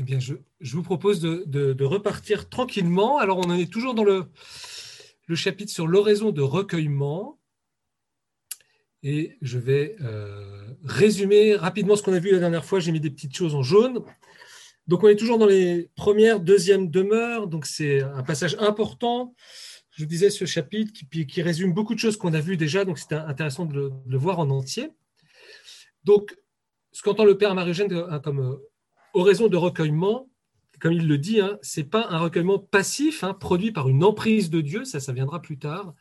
Eh bien, je, vous propose de, repartir tranquillement. Alors, on en est toujours dans le, le chapitre sur l'oraison de recueillement. Et je vais euh, résumer rapidement ce qu'on a vu la dernière fois. J'ai mis des petites choses en jaune. Donc, on est toujours dans les premières, deuxièmes demeures. Donc, c'est un passage important. Je vous disais ce chapitre qui, qui résume beaucoup de choses qu'on a vues déjà. Donc, c'était intéressant de le, de le, voir en entier. Donc, ce qu'entend le Père Marie-Eugène euh, comme euh, oraison de recueillement, comme il le dit, hein, ce n'est pas un recueillement passif, hein, produit par une emprise de Dieu, ça, ça viendra plus tard,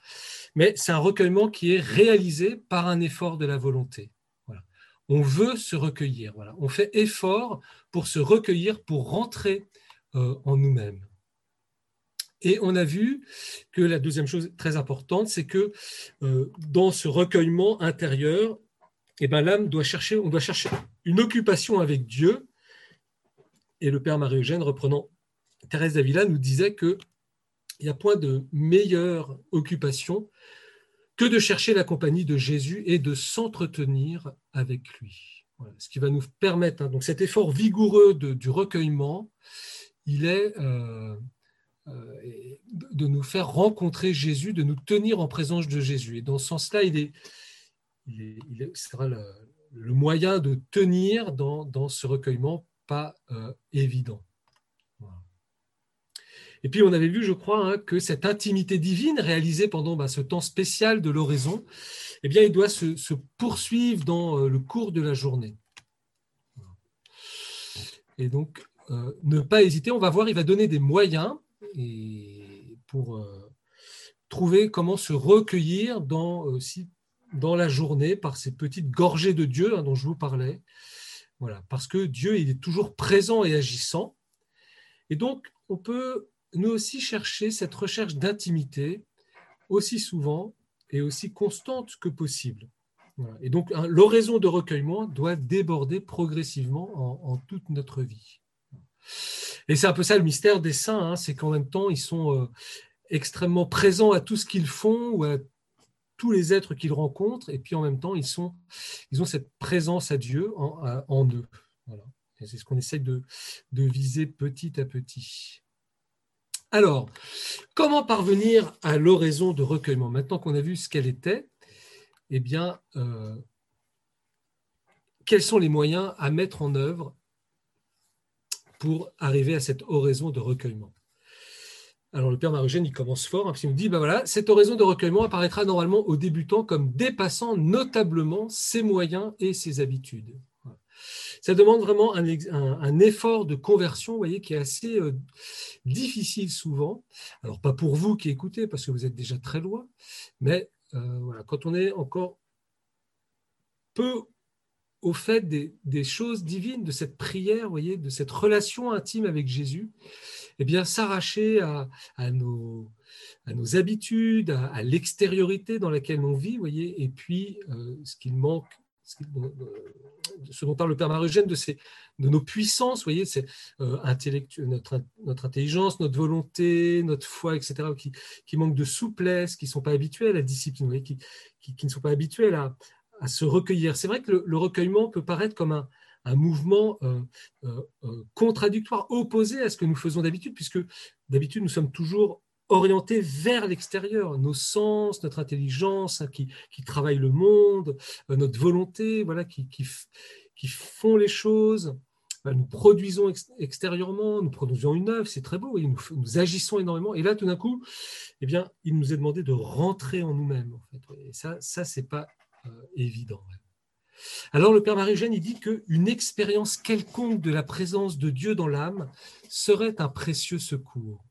mais c'est un recueillement qui est réalisé par un effort de la volonté. On veut se recueillir, on fait effort pour se recueillir, pour rentrer euh, en nous-mêmes. Et on a vu que la deuxième chose très importante, c'est que euh, dans ce recueillement intérieur, eh ben, l'âme doit chercher, on doit chercher une occupation avec Dieu et le Père Marie-Eugène, reprenant Thérèse d'Avila, nous disait qu'il n'y a point de meilleure occupation que de chercher la compagnie de Jésus et de s'entretenir avec lui. ce qui va nous permettre, hein, donc cet effort vigoureux du recueillement, il est euh, euh, de nous faire rencontrer Jésus, de nous tenir en présence de Jésus. Et dans ce sens-là, il est, il, sera le, moyen de tenir dans ce recueillement pas euh, évident. Et puis on avait vu, je crois, hein, que cette intimité divine réalisée pendant bah, ce temps spécial de l'oraison, eh bien, il doit se, poursuivre dans euh, le cours de la journée. Et donc, euh, ne pas hésiter, on va voir, il va donner des moyens et pour trouver comment se recueillir dans, aussi, dans la journée par ces petites gorgées de Dieu hein, dont je vous parlais, voilà, parce que Dieu, il est toujours présent et agissant. Et donc, on peut nous aussi chercher cette recherche d'intimité aussi souvent et aussi constante que possible. Et donc, l'oraison de recueillement doit déborder progressivement en, toute notre vie. Et c'est un peu ça le mystère des saints, hein, c'est qu'en même temps, ils sont euh, extrêmement présents à tout ce qu'ils font ou à tous les êtres qu'ils rencontrent, et puis en même temps, ils, sont, ils ont cette présence à Dieu en, eux. Voilà. C'est ce qu'on essaie de, viser petit à petit. Alors, comment parvenir à l'oraison de recueillement? Maintenant qu'on a vu ce qu'elle était, eh bien, euh, quels sont les moyens à mettre en œuvre pour arriver à cette oraison de recueillement? Alors le père Marugène, il commence fort, hein, il nous dit, ben voilà, cette oraison de recueillement apparaîtra normalement aux débutants comme dépassant notablement ses moyens et ses habitudes. Ça demande vraiment un, effort de conversion, vous voyez, qui est assez euh, difficile souvent. Alors pas pour vous qui écoutez, parce que vous êtes déjà très loin, mais euh, quand on est encore peu au fait des, choses divines, de cette prière, vous voyez, de cette relation intime avec Jésus, eh bien, s'arracher à, nos, habitudes, à, l'extériorité dans laquelle on vit, voyez, et puis euh, ce qu'il manque, ce, dont parle le Père Marugène, de, de nos puissances, voyez, euh, notre, notre intelligence, notre volonté, notre foi, etc., qui, qui manquent de souplesse, qui ne sont pas habitués à la discipline, qui, qui, ne sont pas habitués à, à se recueillir. C'est vrai que le, recueillement peut paraître comme un, mouvement euh, euh, euh, contradictoire, opposé à ce que nous faisons d'habitude, puisque d'habitude nous sommes toujours orientés vers l'extérieur, nos sens, notre intelligence hein, qui, qui travaille le monde, notre volonté, voilà, qui, qui, font les choses. Nous produisons extérieurement, nous produisons une œuvre, c'est très beau, nous, nous, agissons énormément. Et là, tout d'un coup, eh bien, il nous est demandé de rentrer en nous-mêmes. Et ça, ça c'est pas évident. Alors le Père Marie-Eugène, il dit qu'une expérience quelconque de la présence de Dieu dans l'âme serait un précieux secours.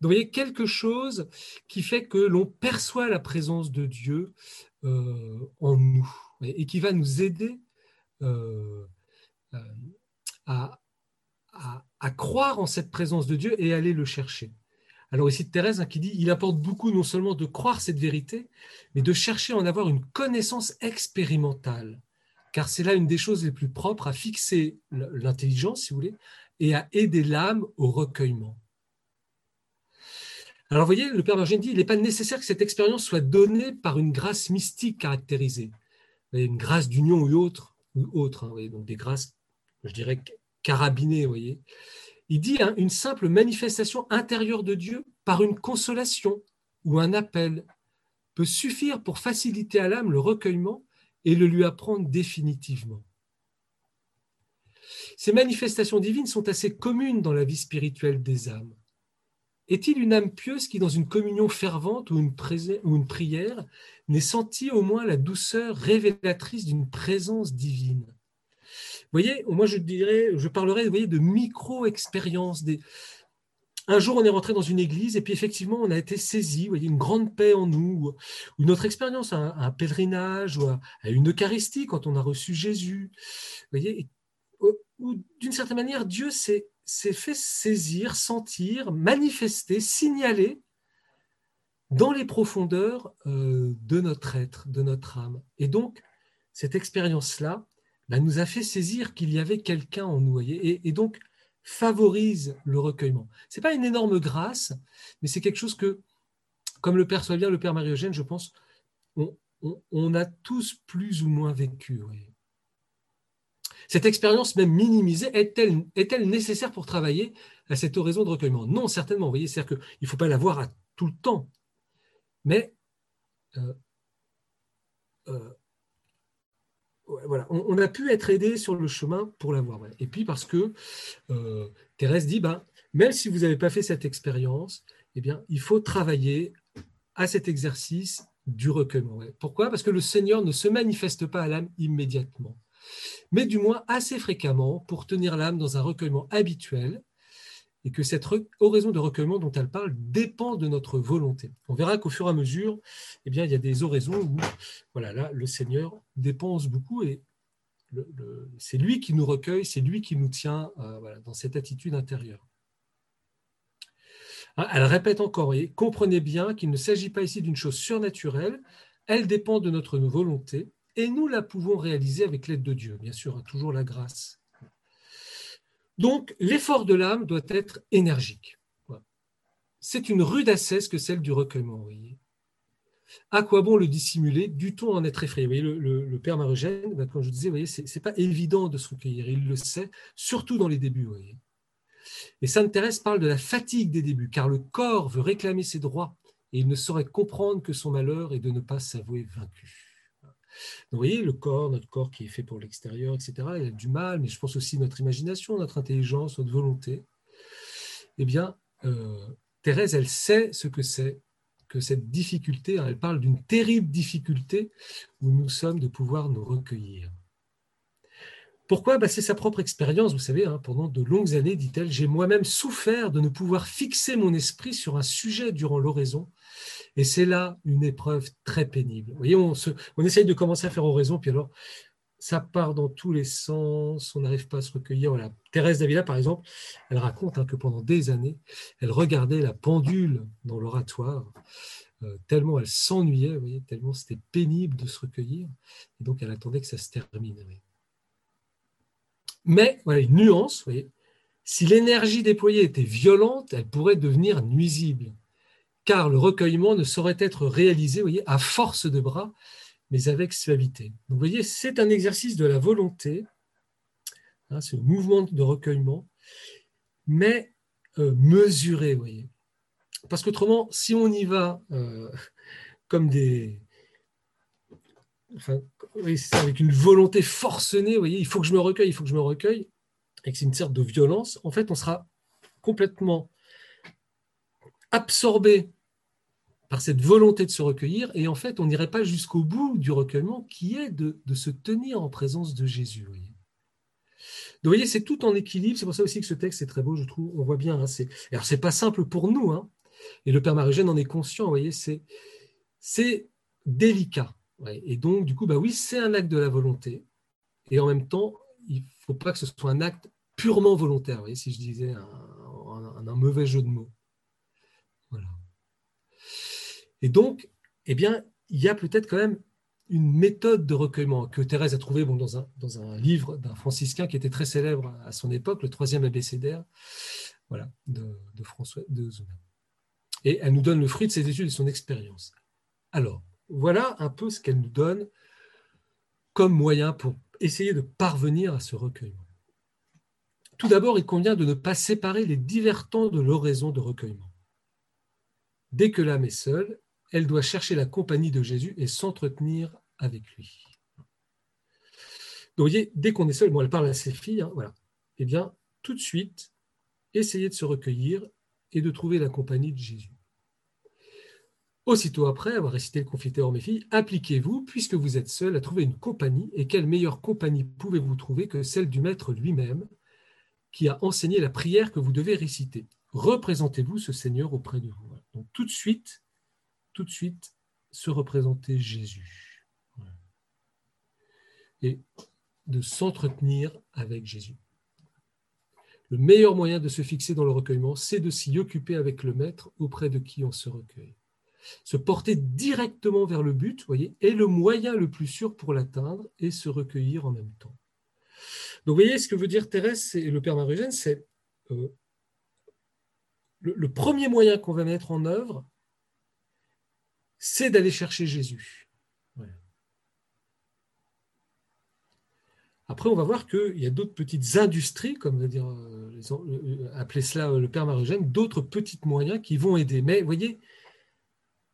Donc, vous voyez, quelque chose qui fait que l'on perçoit la présence de Dieu euh, en nous et qui va nous aider euh, à, à, croire en cette présence de Dieu et aller le chercher. Alors ici Thérèse hein, qui dit, il importe beaucoup non seulement de croire cette vérité, mais de chercher à en avoir une connaissance expérimentale, car c'est là une des choses les plus propres à fixer l'intelligence, si vous voulez, et à aider l'âme au recueillement. Alors vous voyez, le Père Margène dit, il n'est pas nécessaire que cette expérience soit donnée par une grâce mystique caractérisée, une grâce d'union ou autre, ou autre hein, donc des grâces, je dirais, carabiné, vous voyez. Il dit hein, une simple manifestation intérieure de Dieu par une consolation ou un appel peut suffire pour faciliter à l'âme le recueillement et le lui apprendre définitivement. Ces manifestations divines sont assez communes dans la vie spirituelle des âmes. Est-il une âme pieuse qui, dans une communion fervente ou une, prière, n'ait senti au moins la douceur révélatrice d'une présence divine? Voyez, moi je dirais, je parlerai voyez, de micro-expériences. Des... Un jour, on est rentré dans une église et puis effectivement, on a été saisi, voyez, une grande paix en nous, ou notre expérience, un, pèlerinage, ou à, une Eucharistie quand on a reçu Jésus. Voyez, ou d'une certaine manière, Dieu s'est fait saisir, sentir, manifester, signaler dans les profondeurs euh, de notre être, de notre âme. Et donc, cette expérience-là bah, nous a fait saisir qu'il y avait quelqu'un en nous, et, et, donc favorise le recueillement. Ce n'est pas une énorme grâce, mais c'est quelque chose que, comme le Père bien, le Père Marie-Eugène, je pense, on, a tous plus ou moins vécu. Cette expérience même minimisée est-elle est nécessaire pour travailler à cette horizon de recueillement? Non, certainement. Voyez, c'est-à-dire qu'il ne faut pas l'avoir à tout le temps. Mais euh, euh, on, a pu être aidé sur le chemin pour l'avoir. Et puis parce que euh, Thérèse dit, ben, même si vous n'avez pas fait cette expérience, eh bien, il faut travailler à cet exercice du recueillement. Pourquoi? Parce que le Seigneur ne se manifeste pas à l'âme immédiatement mais du moins assez fréquemment pour tenir l'âme dans un recueillement habituel et que cette oraison de recueillement dont elle parle dépend de notre volonté. On verra qu'au fur et à mesure, eh bien, il y a des oraisons où voilà, là, le Seigneur dépense beaucoup et c'est lui qui nous recueille, c'est lui qui nous tient euh, dans cette attitude intérieure. Hein, elle répète encore, et comprenez bien qu'il ne s'agit pas ici d'une chose surnaturelle, elle dépend de notre volonté, et nous la pouvons réaliser avec l'aide de Dieu, bien sûr, toujours la grâce. Donc, l'effort de l'âme doit être énergique. C'est une rude assesse que celle du recueillement, vous. À quoi bon le dissimuler? Du tout en être effrayé? Vous le, père Marogène, ben, comme je disais, vous voyez, c'est, pas évident de se recueillir. Il le sait, surtout dans les débuts. Vous voyez. Et Sainte Thérèse parle de la fatigue des débuts, car le corps veut réclamer ses droits et il ne saurait comprendre que son malheur est de ne pas s'avouer vaincu. Vous voyez, le corps, notre corps qui est fait pour l'extérieur, etc., il a du mal, mais je pense aussi notre imagination, notre intelligence, notre volonté. Eh bien, euh, Thérèse, elle sait ce que c'est que cette difficulté, hein, elle parle d'une terrible difficulté où nous sommes de pouvoir nous recueillir. Pourquoi? Bah, C'est sa propre expérience, vous savez, hein, pendant de longues années, dit-elle, j'ai moi-même souffert de ne pouvoir fixer mon esprit sur un sujet durant l'oraison, et c'est là une épreuve très pénible. Vous voyez, on, essaye de commencer à faire oraison, puis alors, ça part dans tous les sens, on n'arrive pas à se recueillir. Thérèse Davila, par exemple, elle raconte hein, que pendant des années, elle regardait la pendule dans l'oratoire, euh, tellement elle s'ennuyait, tellement c'était pénible de se recueillir, et donc elle attendait que ça se termine. Mais, une nuance, voyez, si l'énergie déployée était violente, elle pourrait devenir nuisible, car le recueillement ne saurait être réalisé voyez, à force de bras, mais avec suavité. Donc, vous voyez, c'est un exercice de la volonté, hein, ce mouvement de recueillement, mais euh, mesuré, vous voyez. Parce qu'autrement, si on y va euh, comme des, avec une volonté forcenée, vous voyez, il faut que je me recueille, il faut que je me recueille, et que c'est une sorte de violence, en fait, on sera complètement absorbé par cette volonté de se recueillir, et en fait, on n'irait pas jusqu'au bout du recueillement, qui est de, se tenir en présence de Jésus. Donc, vous voyez, c'est tout en équilibre. C'est pour ça aussi que ce texte est très beau, je trouve. On voit bien. Hein, c'est... Alors, c'est pas simple pour nous, hein, et le Père Marie-Eugène en est conscient. Vous voyez, c'est délicat. Et donc, du coup, bah oui, c'est un acte de la volonté. Et en même temps, il ne faut pas que ce soit un acte purement volontaire, vous voyez, si je disais un, mauvais jeu de mots. Voilà. Et donc, eh bien, il y a peut-être quand même une méthode de recueillement que Thérèse a trouvée bon, dans, un, dans un livre d'un franciscain qui était très célèbre à son époque, le troisième abécédaire voilà, de, de François de Zuna. Et elle nous donne le fruit de ses études et de son expérience. Alors, voilà un peu ce qu'elle nous donne comme moyen pour essayer de parvenir à ce recueillement. Tout d'abord, il convient de ne pas séparer les divers temps de l'oraison de recueillement. Dès que l'âme est seule, elle doit chercher la compagnie de Jésus et s'entretenir avec lui. Donc, vous voyez, dès qu'on est seul, elle parle à ses filles, hein, voilà. Eh bien, tout de suite, essayez de se recueillir et de trouver la compagnie de Jésus. Aussitôt après avoir récité le Confiteor, mes filles, appliquez-vous, puisque vous êtes seul, à trouver une compagnie. Et quelle meilleure compagnie pouvez-vous trouver que celle du Maître lui-même, qui a enseigné la prière que vous devez réciter? Représentez-vous ce Seigneur auprès de vous. Donc tout de suite, tout de suite, se représenter Jésus. Et de s'entretenir avec Jésus. Le meilleur moyen de se fixer dans le recueillement, c'est de s'y occuper avec le Maître auprès de qui on se recueille. Se porter directement vers le but, voyez, est le moyen le plus sûr pour l'atteindre et se recueillir en même temps. Donc, vous voyez, ce que veut dire Thérèse et le Père Marugène, c'est euh, le, premier moyen qu'on va mettre en œuvre, c'est d'aller chercher Jésus. Après, on va voir qu'il y a d'autres petites industries, comme va dire, euh, euh, appeler cela le Père Marugène, d'autres petits moyens qui vont aider. Mais vous voyez,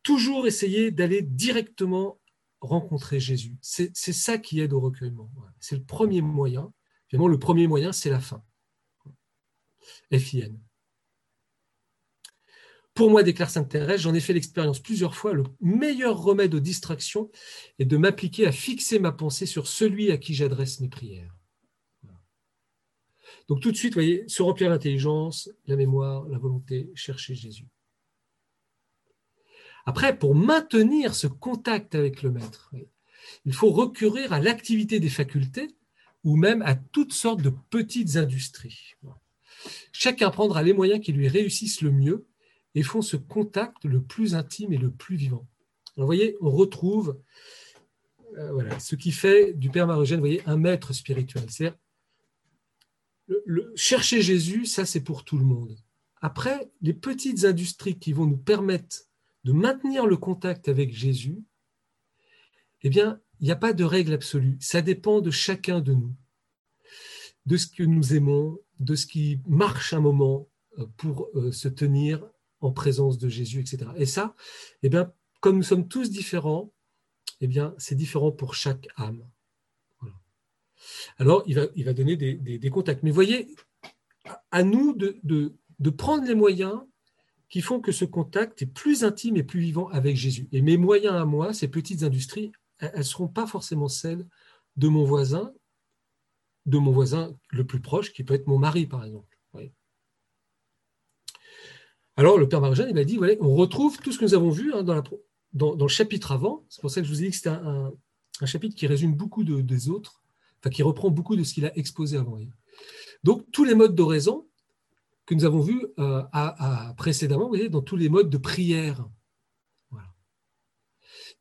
toujours essayer d'aller directement rencontrer Jésus. C'est ça qui aide au recueillement. C'est le premier moyen. Finalement, le premier moyen, c'est la fin. FIN. Pour moi, déclare Sainte Thérèse, j'en ai fait l'expérience plusieurs fois. Le meilleur remède aux distractions est de m'appliquer à fixer ma pensée sur celui à qui j'adresse mes prières. Donc tout de suite, vous voyez, se remplir l'intelligence, la mémoire, la volonté, chercher Jésus. Après, pour maintenir ce contact avec le maître, il faut recourir à l'activité des facultés ou même à toutes sortes de petites industries. Chacun prendra les moyens qui lui réussissent le mieux et font ce contact le plus intime et le plus vivant. vous voyez, on retrouve euh, voilà, ce qui fait du Père Marogène, voyez, un maître spirituel. C'est chercher Jésus, ça c'est pour tout le monde. Après, les petites industries qui vont nous permettre de maintenir le contact avec Jésus, eh bien, il n'y a pas de règle absolue. Ça dépend de chacun de nous, de ce que nous aimons, de ce qui marche un moment euh, pour euh, se tenir en présence de Jésus, etc. Et ça, eh bien, comme nous sommes tous différents, eh bien, c'est différent pour chaque âme. Alors, il va, donner des, contacts. Mais voyez, à nous de prendre les moyens qui font que ce contact est plus intime et plus vivant avec Jésus. Et mes moyens à moi, ces petites industries, elles ne seront pas forcément celles de mon voisin, de mon voisin le plus proche, qui peut être mon mari, par exemple. Alors, le Père Marogène, il m'a dit, on retrouve tout ce que nous avons vu hein, dans, le chapitre avant. C'est pour ça que je vous ai dit que c'était un, chapitre qui résume beaucoup des autres, enfin, qui reprend beaucoup de ce qu'il a exposé avant. Donc, tous les modes d'oraison, que nous avons vu euh, précédemment, vous voyez, dans tous les modes de prière.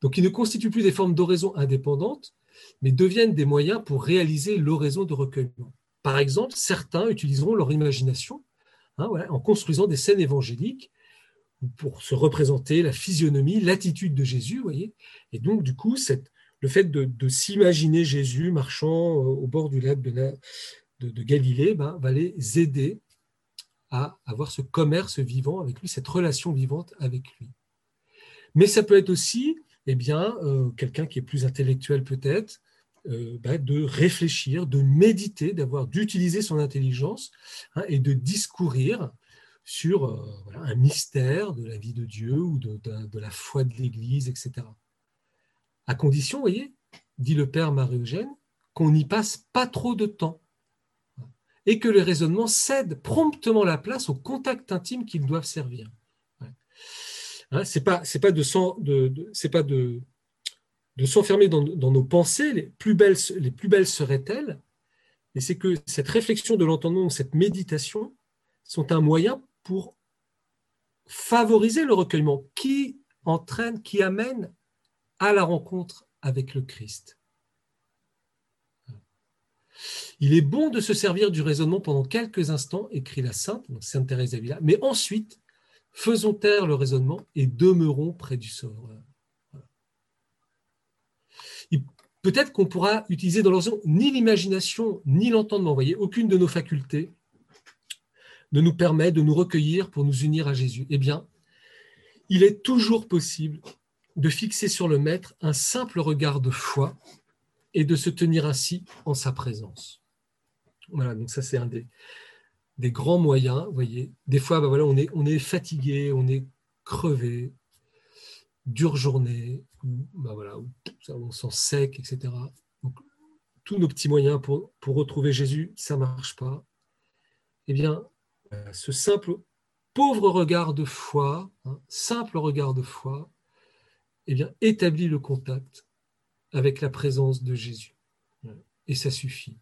Donc, ils ne constituent plus des formes d'oraison indépendantes, mais deviennent des moyens pour réaliser l'oraison de recueillement. Par exemple, certains utiliseront leur imagination hein, en construisant des scènes évangéliques pour se représenter la physionomie, l'attitude de Jésus, voyez. Et donc, du coup, le fait de, s'imaginer Jésus marchant euh, au bord du lac de, de, Galilée ben, va les aider à avoir ce commerce vivant avec lui, cette relation vivante avec lui. Mais ça peut être aussi eh bien, euh, quelqu'un qui est plus intellectuel peut-être, euh, bah, de réfléchir, de méditer, d'avoir d'utiliser son intelligence hein, et de discourir sur euh, un mystère de la vie de Dieu ou de, de la foi de l'Église, etc. À condition, voyez, dit le Père Marie-Eugène, qu'on n'y passe pas trop de temps et que le raisonnement cède promptement la place au contact intime qu'ils doivent servir. Hein, c'est pas c'est pas de s'enfermer dans, nos pensées. Les plus belles les plus belles seraient-elles Et c'est que cette réflexion de l'entendement, cette méditation, sont un moyen pour favoriser le recueillement, qui entraîne, qui amène à la rencontre avec le Christ. Il est bon de se servir du raisonnement pendant quelques instants, écrit la Sainte, Sainte Thérèse d'Avila, mais ensuite, faisons taire le raisonnement et demeurons près du Sauveur. Peut-être qu'on pourra utiliser dans l'ensemble ni l'imagination ni l'entendement. Voyez, aucune de nos facultés de nous permet de nous recueillir pour nous unir à Jésus Eh bien, il est toujours possible de fixer sur le Maître un simple regard de foi et de se tenir ainsi en sa présence. Voilà, donc ça c'est un des, des grands moyens, vous voyez. Des fois, ben voilà, on, est, on est fatigué, on est crevé, dure journée, ben voilà, on sent sec, etc. Donc, tous nos petits moyens pour, pour retrouver Jésus, ça ne marche pas. Eh bien, euh, ce simple, pauvre regard de foi, hein, simple regard de foi, eh bien, établit le contact avec la présence de Jésus. Et ça suffit.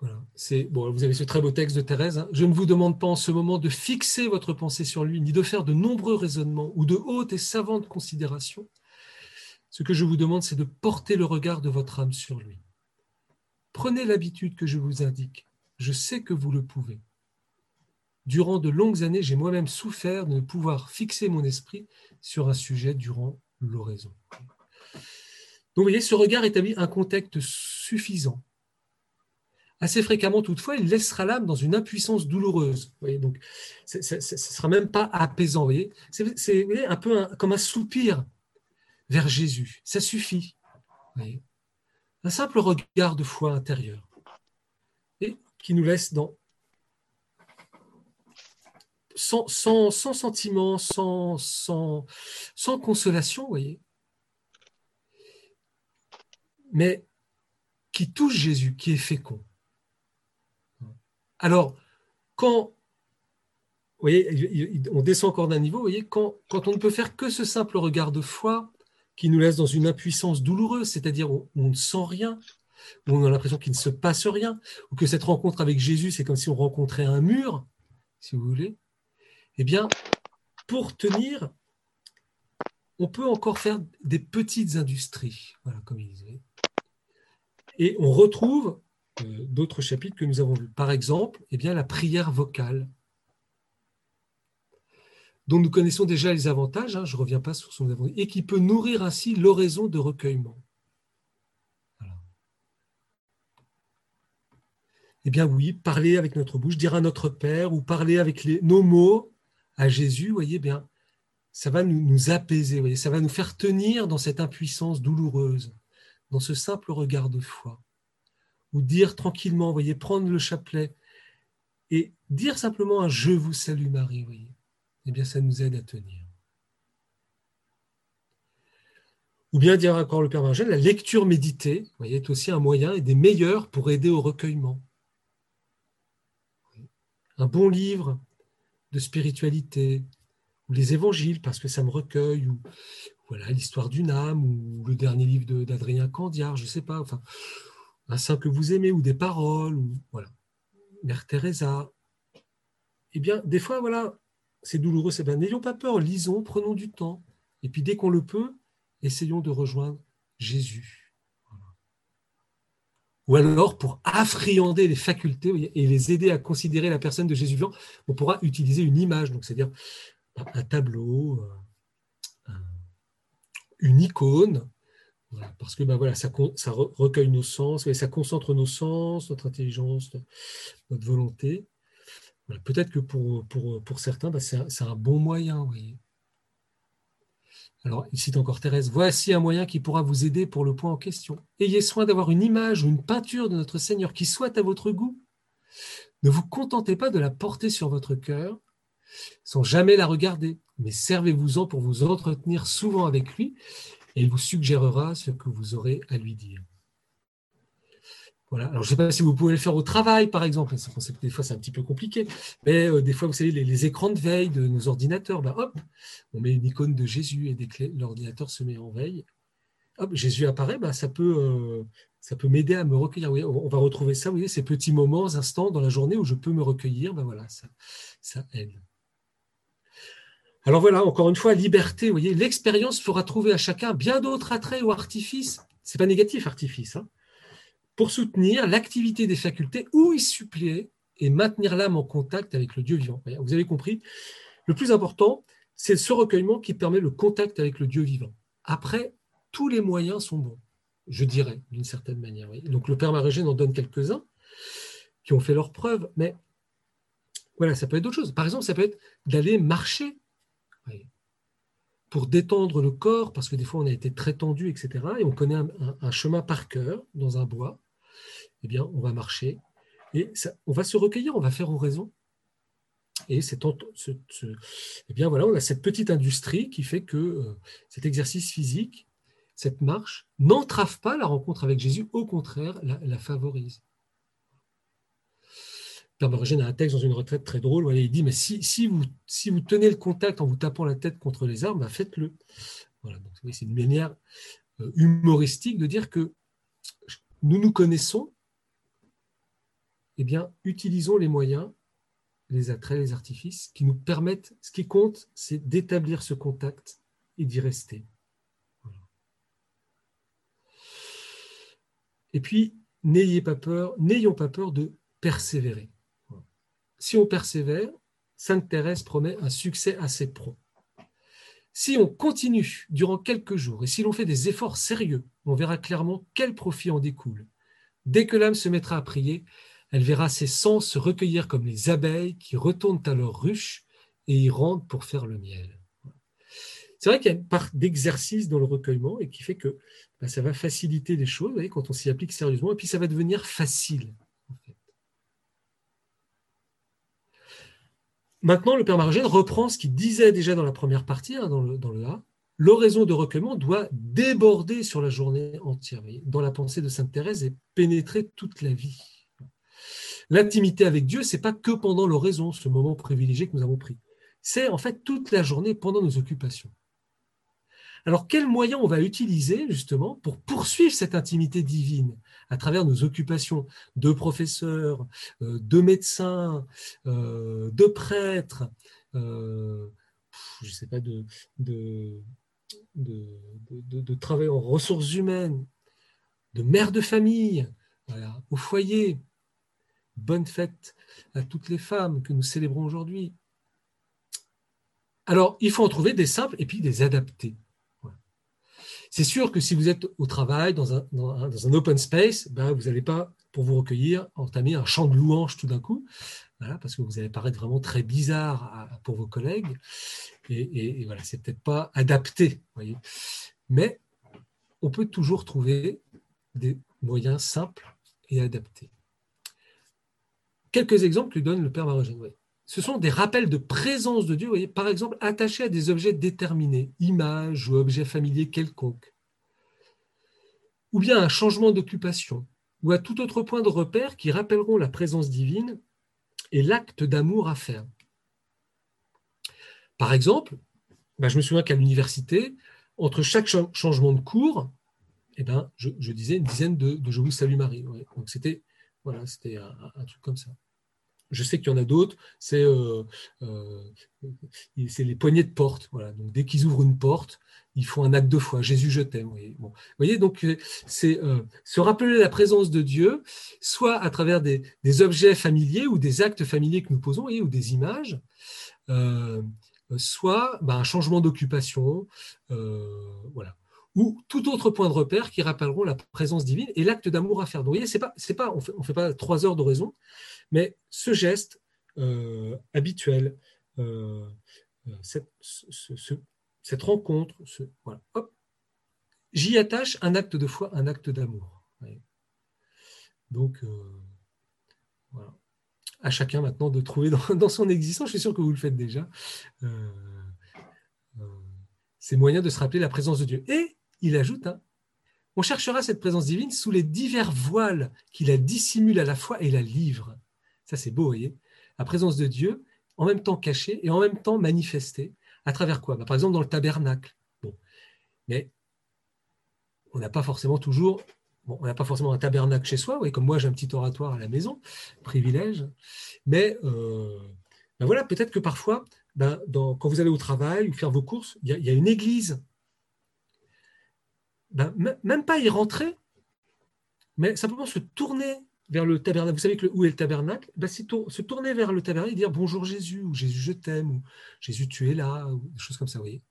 Voilà. C'est, bon, vous avez ce très beau texte de Thérèse. Hein. Je ne vous demande pas en ce moment de fixer votre pensée sur lui, ni de faire de nombreux raisonnements ou de hautes et savantes considérations. Ce que je vous demande, c'est de porter le regard de votre âme sur lui. Prenez l'habitude que je vous indique. Je sais que vous le pouvez. Durant de longues années, j'ai moi-même souffert de ne pouvoir fixer mon esprit sur un sujet durant l'oraison. Donc, vous voyez, ce regard établit un contexte suffisant. Assez fréquemment, toutefois, il laissera l'âme dans une impuissance douloureuse. voyez, donc, ce ne sera même pas apaisant. C'est un peu comme un soupir vers Jésus. Ça suffit. Un simple regard de foi intérieure et qui nous laisse dans sans, sans, sans sentiment, sans, consolation, vous voyez, mais qui touche Jésus, qui est fécond. Alors, quand, on descend encore d'un niveau, vous quand, quand on ne peut faire que ce simple regard de foi qui nous laisse dans une impuissance douloureuse, c'est-à-dire où on ne sent rien, où on a l'impression qu'il ne se passe rien, ou que cette rencontre avec Jésus, c'est comme si on rencontrait un mur, si vous voulez, eh bien, pour tenir, on peut encore faire des petites industries, voilà, comme il disait. Et on retrouve euh, d'autres chapitres que nous avons vus. Par exemple, eh bien, la prière vocale, dont nous connaissons déjà les avantages, hein, je ne reviens pas sur son avantage, et qui peut nourrir ainsi l'oraison de recueillement. Eh bien oui, parler avec notre bouche, dire à notre Père, ou parler avec les, nos mots, à Jésus, voyez bien, ça va nous, apaiser, voyez, ça va nous faire tenir dans cette impuissance douloureuse, dans ce simple regard de foi. Ou dire tranquillement, voyez, prendre le chapelet et dire simplement un Je vous salue Marie, voyez, eh bien ça nous aide à tenir. Ou bien dire encore le Père Margel, la lecture méditée voyez, est aussi un moyen et des meilleurs pour aider au recueillement. Un bon livre de spiritualité, ou les évangiles, parce que ça me recueille, ou voilà l'histoire d'une âme, ou le dernier livre d'Adrien Candiard, je ne sais pas, enfin, un saint que vous aimez, ou des paroles, ou voilà, Mère Teresa. Eh bien, des fois, voilà, c'est douloureux, c'est bien. N'ayons pas peur, lisons, prenons du temps. Et puis, dès qu'on le peut, essayons de rejoindre Jésus ou alors pour affriander les facultés et les aider à considérer la personne de Jésus vivant, on pourra utiliser une image, donc c'est-à-dire un tableau, une icône, parce que ben ça, recueille nos sens, ça concentre nos sens, notre intelligence, notre volonté. Peut-être que pour, certains, ben c'est un, bon moyen. Alors, il cite encore Thérèse, voici un moyen qui pourra vous aider pour le point en question. Ayez soin d'avoir une image ou une peinture de notre Seigneur qui soit à votre goût. Ne vous contentez pas de la porter sur votre cœur sans jamais la regarder, mais servez-vous-en pour vous entretenir souvent avec lui et il vous suggérera ce que vous aurez à lui dire. Alors, je ne sais pas si vous pouvez le faire au travail, par exemple. Des fois, c'est un petit peu compliqué. Mais euh, des fois, vous savez, les, écrans de veille de nos ordinateurs, ben, hop, on met une icône de Jésus et l'ordinateur se met en veille, Jésus apparaît, ben, ça peut, euh, peut m'aider à me recueillir. on va retrouver ça, vous voyez, ces petits moments, instants dans la journée où je peux me recueillir, ben voilà, ça, ça aide. Alors voilà, encore une fois, liberté, vous voyez, l'expérience fera trouver à chacun bien d'autres attraits ou artifices. C'est pas négatif, artifice. Hein pour soutenir l'activité des facultés ou y suppléer et maintenir l'âme en contact avec le Dieu vivant. Vous avez compris, le plus important, c'est ce recueillement qui permet le contact avec le Dieu vivant. Après, tous les moyens sont bons, je dirais, d'une certaine manière. Donc le Père Marégène en donne quelques-uns. qui ont fait leurs preuves, mais voilà, ça peut être d'autres choses. Par exemple, ça peut être d'aller marcher pour détendre le corps, parce que des fois on a été très tendu, etc. Et on connaît un, chemin par cœur dans un bois. Eh bien, on va marcher et on va se recueillir, on va faire oraison. Et c'est ce, eh bien voilà, on a cette petite industrie qui fait que euh, cet exercice physique, cette marche, n'entrave pas la rencontre avec Jésus, au contraire, la favorise. Père a un texte dans une retraite très drôle. il dit Mais si, si, vous, si vous tenez le contact en vous tapant la tête contre les arbres, bah, faites-le. Voilà, c'est une manière euh, humoristique de dire que nous nous connaissons, eh bien, utilisons les moyens, les attraits, les artifices qui nous permettent. Ce qui compte, c'est d'établir ce contact et d'y rester. Et puis, n'ayez pas peur, n'ayons pas peur de persévérer si on persévère, Sainte Thérèse promet un succès assez prompt. Si on continue durant quelques jours et si l'on fait des efforts sérieux, on verra clairement quel profit en découle. Dès que l'âme se mettra à prier, elle verra ses sens se recueillir comme les abeilles qui retournent à leur ruche et y rentrent pour faire le miel. C'est vrai qu'il y a une part d'exercice dans le recueillement et qui fait que bah, ça va faciliter les choses quand on s'y applique sérieusement et puis ça va devenir facile. Maintenant, le Père Marogène reprend ce qu'il disait déjà dans la première partie, hein, dans, le, A. L'oraison de recueillement doit déborder sur la journée entière, dans la pensée de Sainte Thérèse et pénétrer toute la vie. L'intimité avec Dieu, c'est pas que pendant l'oraison, ce moment privilégié que nous avons pris. C'est en fait toute la journée pendant nos occupations. Alors, quels moyens on va utiliser justement pour poursuivre cette intimité divine à travers nos occupations de professeurs, euh, de médecins, euh, de prêtres, euh, je ne sais pas, de, de, en ressources humaines, de mère de famille, au foyer. Bonne fête à toutes les femmes que nous célébrons aujourd'hui. Alors, il faut en trouver des simples et puis des adaptés. C'est sûr que si vous êtes au travail, dans un, open space, ben, vous n'allez pas, pour vous recueillir, entamer un chant de louange tout d'un coup, parce que vous allez paraître vraiment très bizarre pour vos collègues. Et, et, voilà, c'est peut-être pas adapté. Voyez. Mais on peut toujours trouver des moyens simples et adaptés. Quelques exemples que donne le Père Marogène. Ce sont des rappels de présence de Dieu, voyez, par exemple attachés à des objets déterminés, images ou objets familiers quelconques, ou bien un changement d'occupation, ou à tout autre point de repère qui rappelleront la présence divine et l'acte d'amour à faire. Par exemple, ben, je me souviens qu'à l'université, entre chaque changement de cours, eh ben, je, disais une dizaine de, de Je vous salue Marie. Donc c'était voilà, c'était un, truc comme ça. Je sais qu'il y en a d'autres, c'est euh, euh, les poignées de porte. Voilà. Donc, dès qu'ils ouvrent une porte, ils font un acte de foi. Jésus, je t'aime. Vous voyez, donc euh, c'est se rappeler la présence de Dieu, soit à travers des, objets familiers ou des actes familiers que nous posons, ou des images, soit bah, un changement d'occupation. voilà ou tout autre point de repère qui rappelleront la présence divine et l'acte d'amour à faire. Donc, vous voyez, c'est pas, c'est pas, on fait, ne fait pas trois heures d'oraison, mais ce geste euh, habituel, euh, euh, cette, rencontre, voilà, j'y attache un acte de foi, un acte d'amour. Donc, voilà. À chacun maintenant de trouver dans, son existence, je suis sûr que vous le faites déjà, ces moyens de se rappeler la présence de Dieu. Et il ajoute, hein, on cherchera cette présence divine sous les divers voiles qui la dissimulent à la fois et la livrent. Ça, c'est beau, voyez. La présence de Dieu, en même temps cachée et en même temps manifestée. À travers quoi? Bah, Par exemple, dans le tabernacle. Mais on n'a pas forcément toujours. on n'a pas forcément un tabernacle chez soi, oui, comme moi j'ai un petit oratoire à la maison, privilège. Mais euh, bah, voilà, peut-être que parfois, bah, quand vous allez au travail ou faire vos courses, il y, a une église ben, même pas y rentrer, mais simplement se tourner vers le tabernacle. Vous savez que où est le tabernacle ben, C'est se tourner vers le tabernacle et dire bonjour Jésus, ou Jésus je t'aime, ou Jésus tu es là, ou des choses comme ça, vous voyez.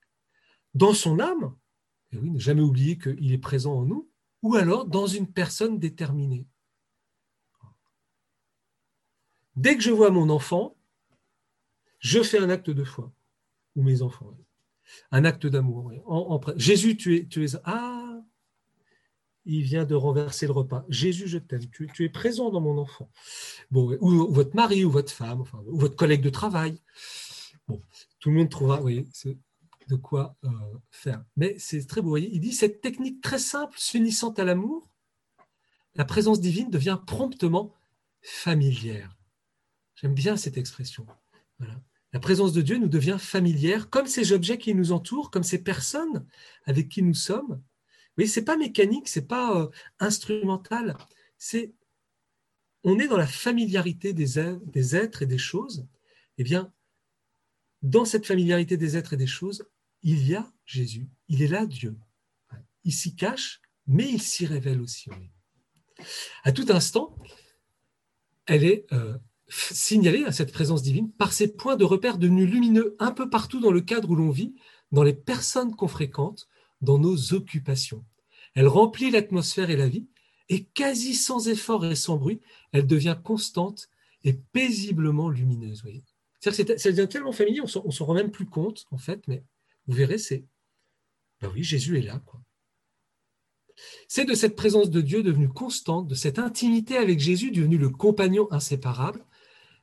Dans son âme, et oui, ne jamais oublier qu'il est présent en nous, ou alors dans une personne déterminée. Dès que je vois mon enfant, je fais un acte de foi, ou mes enfants, un acte d'amour. Jésus, tu es, tu es... Ah, il vient de renverser le repas. Jésus, je t'aime. Tu, es présent dans mon enfant. Ou, votre mari, ou votre femme, ou votre collègue de travail. Tout le monde trouvera, de quoi euh, faire. Mais c'est très beau. Il dit cette technique très simple, s'unissant à l'amour, la présence divine devient promptement familière. J'aime bien cette expression. La présence de Dieu nous devient familière, comme ces objets qui nous entourent, comme ces personnes avec qui nous sommes. Mais c'est pas mécanique, c'est pas euh, instrumental. C'est on est dans la familiarité des, des êtres et des choses. Eh bien, dans cette familiarité des êtres et des choses, il y a Jésus, il est là Dieu. Il s'y cache, mais il s'y révèle aussi. À tout instant, elle est euh, signalée à cette présence divine par ces points de repère devenus lumineux un peu partout dans le cadre où l'on vit, dans les personnes qu'on fréquente, dans nos occupations. Elle remplit l'atmosphère et la vie, et quasi sans effort et sans bruit, elle devient constante et paisiblement lumineuse. C'est-à-dire que ça devient tellement familier, on ne s'en rend même plus compte, en fait, mais vous verrez, c'est, ben oui, Jésus est là. C'est de cette présence de Dieu devenue constante, de cette intimité avec Jésus devenu le compagnon inséparable,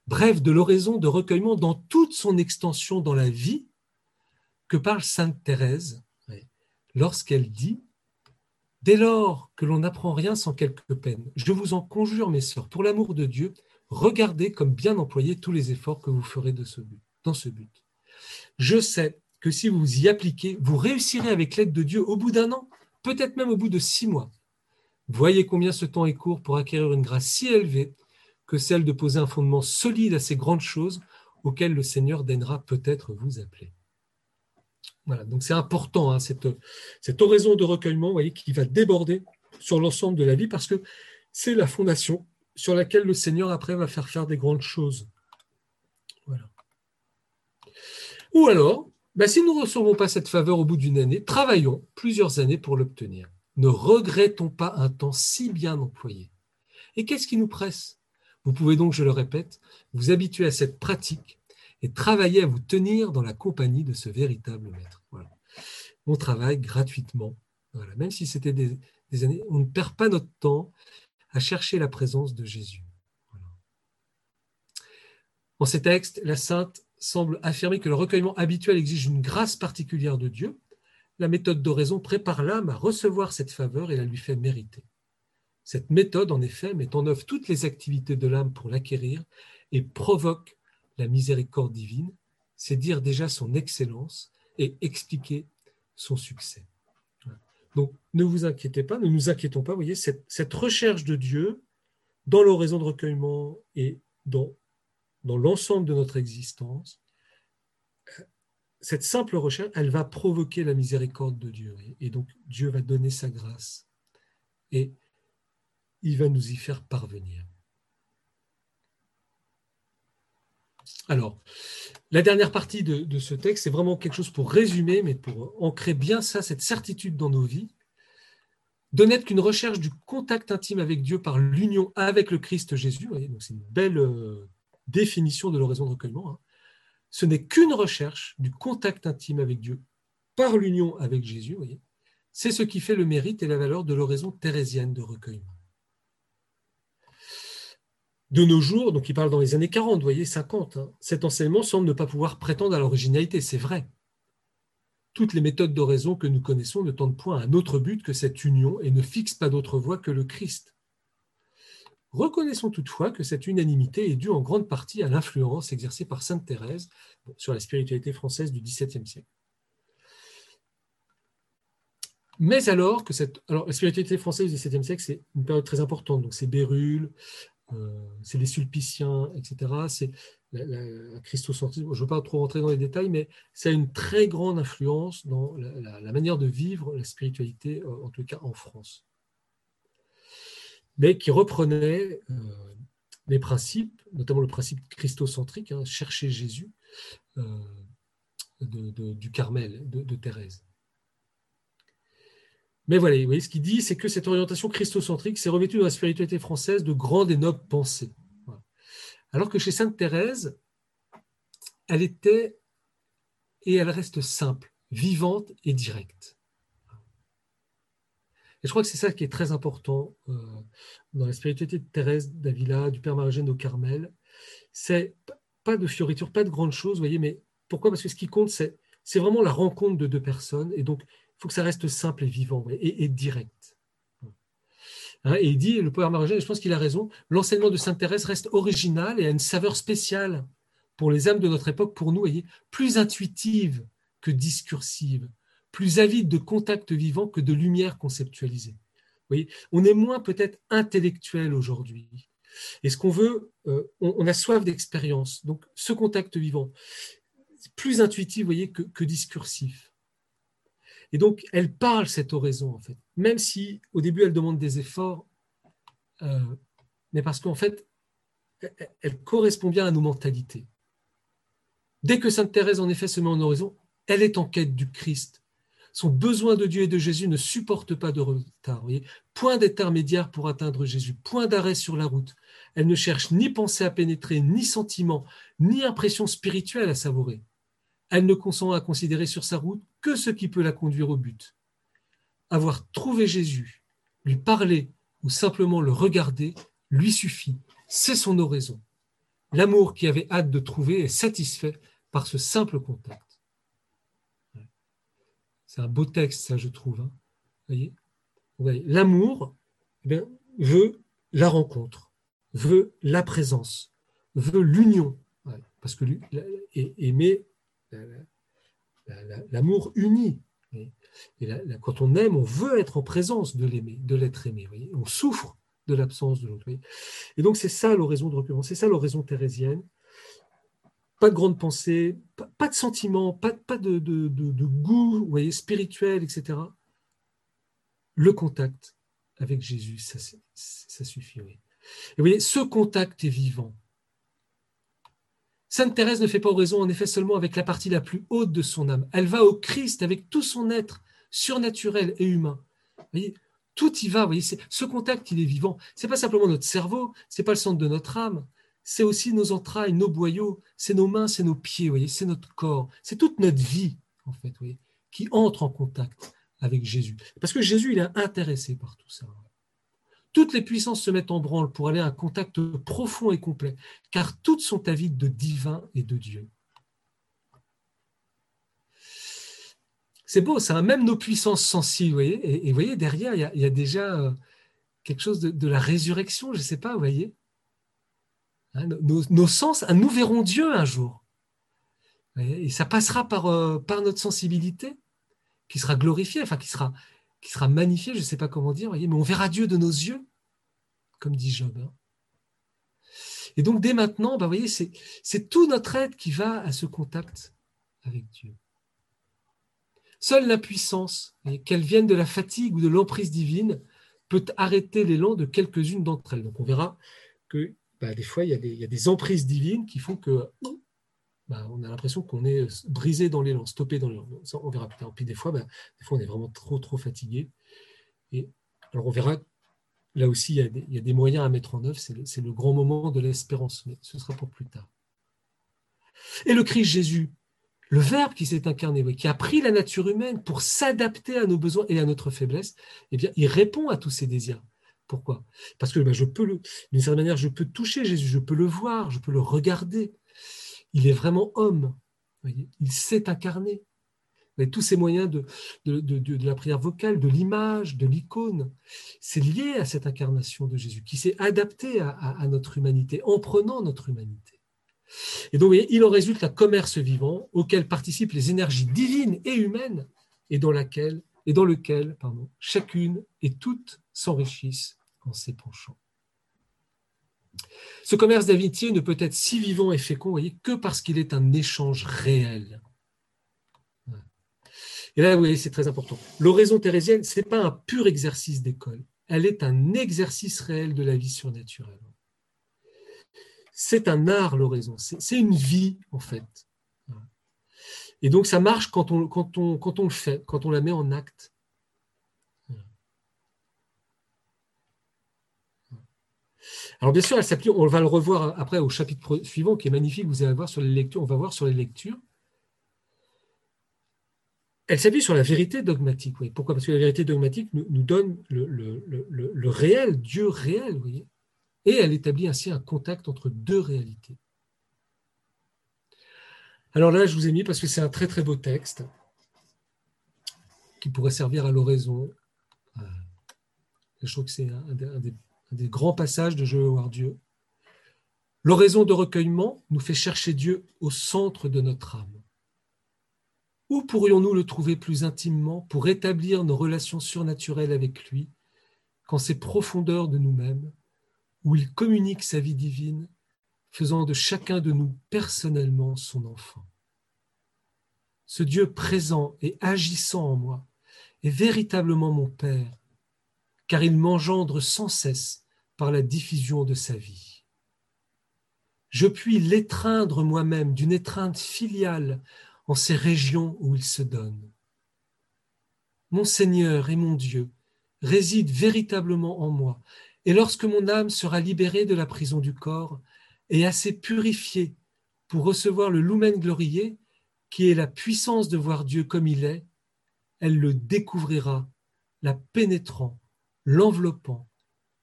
bref, de l'oraison de recueillement dans toute son extension dans la vie, que parle Sainte Thérèse lorsqu'elle dit Dès lors que l'on n'apprend rien sans quelque peine, je vous en conjure, mes sœurs, pour l'amour de Dieu, regardez comme bien employer tous les efforts que vous ferez dans ce but. Je sais que si vous y appliquez, vous réussirez avec l'aide de Dieu au bout d'un an, peut-être même au bout de six mois. Voyez combien ce temps est court pour acquérir une grâce si élevée que celle de poser un fondement solide à ces grandes choses auxquelles le Seigneur daignera peut-être vous appeler. Voilà, donc c'est important, hein, cette, oraison de recueillement voyez, qui va déborder sur l'ensemble de la vie parce que c'est la fondation sur laquelle le Seigneur après va faire faire des grandes choses. Voilà. Ou alors, ben, si nous ne recevons pas cette faveur au bout d'une année, travaillons plusieurs années pour l'obtenir. Ne regrettons pas un temps si bien employé. Et qu'est-ce qui nous presse? Vous pouvez donc, je le répète, vous habituer à cette pratique et travailler à vous tenir dans la compagnie de ce véritable maître. On travaille gratuitement. Même si c'était des, années, on ne perd pas notre temps à chercher la présence de Jésus. En ces textes, la sainte semble affirmer que le recueillement habituel exige une grâce particulière de Dieu, la méthode d'oraison prépare l'âme à recevoir cette faveur et la lui fait mériter. Cette méthode, en effet, met en œuvre toutes les activités de l'âme pour l'acquérir et provoque la miséricorde divine, c'est dire déjà son excellence et expliquer son succès. Donc ne vous inquiétez pas, ne nous inquiétons pas, vous voyez, cette, recherche de Dieu dans l'oraison de recueillement et dans dans l'ensemble de notre existence, cette simple recherche, elle va provoquer la miséricorde de Dieu. Et donc Dieu va donner sa grâce. Et il va nous y faire parvenir. Alors, la dernière partie de, ce texte, c'est vraiment quelque chose pour résumer, mais pour ancrer bien ça, cette certitude dans nos vies, de n'être qu'une recherche du contact intime avec Dieu par l'union avec le Christ Jésus. C'est une belle euh, définition de l'oraison de recueillement, hein. ce n'est qu'une recherche du contact intime avec Dieu par l'union avec Jésus. C'est ce qui fait le mérite et la valeur de l'oraison thérésienne de recueillement. De nos jours, donc il parle dans les années 40, voyez, 50, hein, cet enseignement semble ne pas pouvoir prétendre à l'originalité, c'est vrai. Toutes les méthodes d'oraison que nous connaissons ne tendent point à un autre but que cette union et ne fixent pas d'autre voie que le Christ. Reconnaissons toutefois que cette unanimité est due en grande partie à l'influence exercée par Sainte Thérèse sur la spiritualité française du XVIIe siècle. Mais alors que cette, alors la spiritualité française du XVIIe siècle, c'est une période très importante. Donc c'est Bérulle, c'est les Sulpiciens, etc. C'est la, la. Je ne veux pas trop rentrer dans les détails, mais ça a une très grande influence dans la, manière de vivre la spiritualité, euh, en tout cas en France mais qui reprenait euh, les principes, notamment le principe christocentrique, hein, chercher Jésus, euh, du Carmel, de, Thérèse. Mais voilà, vous voyez, ce qu'il dit, c'est que cette orientation christocentrique s'est revêtue dans la spiritualité française de grandes et nobles pensées. Alors que chez Sainte Thérèse, elle était et elle reste simple, vivante et directe. Et je crois que c'est ça qui est très important euh, dans la spiritualité de Thérèse d'Avila, du Père Marigène au Carmel. C'est pas de fioriture, pas de grandes choses, voyez, mais pourquoi? Parce que ce qui compte, c'est, c'est vraiment la rencontre de deux personnes, et donc il faut que ça reste simple et vivant et, direct. Hein, et il dit, le Père Marigène, je pense qu'il a raison, l'enseignement de Sainte Thérèse reste original et a une saveur spéciale pour les âmes de notre époque, pour nous, voyez, plus intuitive que discursive, plus avide de contact vivant que de lumière conceptualisée. voyez, on est moins peut-être intellectuel aujourd'hui. Et ce qu'on veut, euh, on, a soif d'expérience. Donc, ce contact vivant, plus intuitif, que, discursif. Et donc, elle parle cette oraison, en fait, même si au début, elle demande des efforts, euh, mais parce qu'en fait, elle correspond bien à nos mentalités. Dès que Sainte Thérèse, en effet, se met en oraison, elle est en quête du Christ. Son besoin de Dieu et de Jésus ne supporte pas de retard. Point d'intermédiaire pour atteindre Jésus, point d'arrêt sur la route. Elle ne cherche ni pensée à pénétrer, ni sentiment, ni impression spirituelle à savourer. Elle ne consent à considérer sur sa route que ce qui peut la conduire au but. Avoir trouvé Jésus, lui parler ou simplement le regarder lui suffit. C'est son oraison. L'amour qui avait hâte de trouver est satisfait par ce simple contact. C'est un beau texte, ça, je trouve. Hein. L'amour eh veut la rencontre, veut la présence, veut l'union. Parce que aimer, l'amour unit. Et quand on aime, on veut être en présence de l'aimer, de l'être aimé. On souffre de l'absence de l'autre. Et donc c'est ça l'oraison de recueillement, c'est ça l'oraison thérésienne pas de grande pensée, pas, de sentiment, pas, pas de, goût vous voyez, spirituel, etc. Le contact avec Jésus, ça, suffit. Et vous voyez, ce contact est vivant. Sainte Thérèse ne fait pas oraison, en effet, seulement avec la partie la plus haute de son âme. Elle va au Christ avec tout son être surnaturel et humain. Vous tout y va. Vous ce contact, il est vivant. C'est pas simplement notre cerveau, c'est pas le centre de notre âme, c'est aussi nos entrailles, nos boyaux, c'est nos mains, c'est nos pieds, voyez, c'est notre corps, c'est toute notre vie, en fait, qui entre en contact avec Jésus. Parce que Jésus, il est intéressé par tout ça. Toutes les puissances se mettent en branle pour aller à un contact profond et complet, car toutes sont avides de divin et de Dieu. C'est beau, ça, même nos puissances sensibles, vous voyez, et, vous voyez, derrière, il y a, déjà euh, quelque chose de, la résurrection, je ne sais pas, vous voyez, Hein, nos, sens, hein, nous verrons Dieu un jour. Et ça passera euh, par notre sensibilité, qui sera glorifiée, enfin qui sera, qui sera magnifiée, je ne sais pas comment dire, mais on verra Dieu de nos yeux, comme dit Job. Hein. Et donc dès maintenant, bah, c'est tout notre aide qui va à ce contact avec Dieu. Seule la puissance, qu'elle vienne de la fatigue ou de l'emprise divine, peut arrêter l'élan de quelques-unes d'entre elles. Donc on verra que bah, des fois, il y, a des, emprises divines qui font que bah, on a l'impression qu'on est brisé dans l'élan, stoppé dans l'élan. On verra plus tard. Puis des fois, bah, des fois, on est vraiment trop, trop fatigué. Et alors, on verra, là aussi, il y a des, moyens à mettre en œuvre. C'est le, grand moment de l'espérance, mais ce sera pour plus tard. Et le Christ Jésus, le Verbe qui s'est incarné, qui a pris la nature humaine pour s'adapter à nos besoins et à notre faiblesse, eh bien, il répond à tous ces désirs. Pourquoi? Parce que ben, je peux d'une certaine manière, je peux toucher Jésus, je peux le voir, je peux le regarder. Il est vraiment homme. il s'est incarné. tous ces moyens de, la prière vocale, de l'image, de l'icône, c'est lié à cette incarnation de Jésus qui s'est adapté à, notre humanité en prenant notre humanité. Et donc, il en résulte un commerce vivant auquel participent les énergies divines et humaines et dans, laquelle, et dans lequel chacune et toutes s'enrichissent en s'épanchant. Ce commerce d'amitié ne peut être si vivant et fécond que parce qu'il est un échange réel. Et là, vous voyez, c'est très important. L'oraison thérésienne, ce n'est pas un pur exercice d'école, elle est un exercice réel de la vie surnaturelle. C'est un art, l'oraison, c'est une vie, en fait. Et donc, ça marche quand on, quand, on, quand on le fait, quand on la met en acte. Alors bien sûr, elle on va le revoir après au chapitre suivant qui est magnifique, vous allez voir sur les lectures, on va voir sur les lectures. Elle s'appuie sur la vérité dogmatique. Pourquoi? Parce que la vérité dogmatique nous, donne le, réel, Dieu réel, et elle établit ainsi un contact entre deux réalités. Alors là, je vous ai mis parce que c'est un très très beau texte qui pourrait servir à l'oraison. Euh, je trouve que c'est un, des, grands passages de Je veux voir Dieu. L'oraison de recueillement nous fait chercher Dieu au centre de notre âme. Où pourrions-nous le trouver plus intimement pour établir nos relations surnaturelles avec lui qu'en ces profondeurs de nous-mêmes, où il communique sa vie divine, faisant de chacun de nous personnellement son enfant? Ce Dieu présent et agissant en moi est véritablement mon Père, car il m'engendre sans cesse par la diffusion de sa vie. Je puis l'étreindre moi-même d'une étreinte filiale en ces régions où il se donne. Mon Seigneur et mon Dieu réside véritablement en moi, et lorsque mon âme sera libérée de la prison du corps et assez purifiée pour recevoir le lumen glorieux, qui est la puissance de voir Dieu comme il est, elle le découvrira, la pénétrant, l'enveloppant,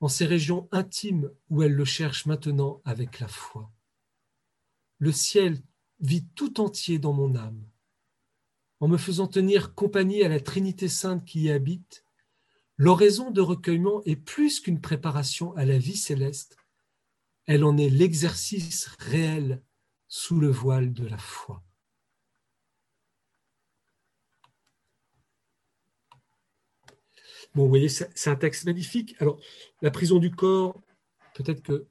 en ces régions intimes où elle le cherche maintenant avec la foi. Le ciel vit tout entier dans mon âme. En me faisant tenir compagnie à la Trinité sainte qui y habite, l'oraison de recueillement est plus qu'une préparation à la vie céleste, elle en est l'exercice réel sous le voile de la foi. Bon, vous voyez, c'est un texte magnifique. Alors, la prison du corps, peut-être que,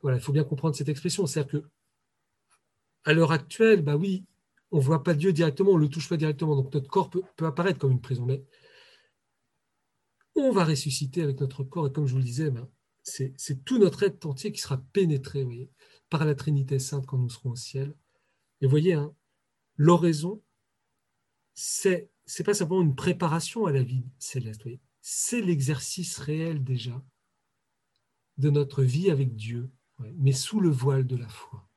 voilà, il faut bien comprendre cette expression. C'est-à-dire que à l'heure actuelle, bah oui, on ne voit pas Dieu directement, on ne le touche pas directement. Donc notre corps peut, apparaître comme une prison. Mais on va ressusciter avec notre corps. Et comme je vous le disais, bah, c'est tout notre être entier qui sera pénétré par la Trinité Sainte quand nous serons au ciel. Et vous voyez, hein, l'oraison, c'est n'est pas simplement une préparation à la vie céleste. C'est l'exercice réel déjà de notre vie avec Dieu, mais sous le voile de la foi.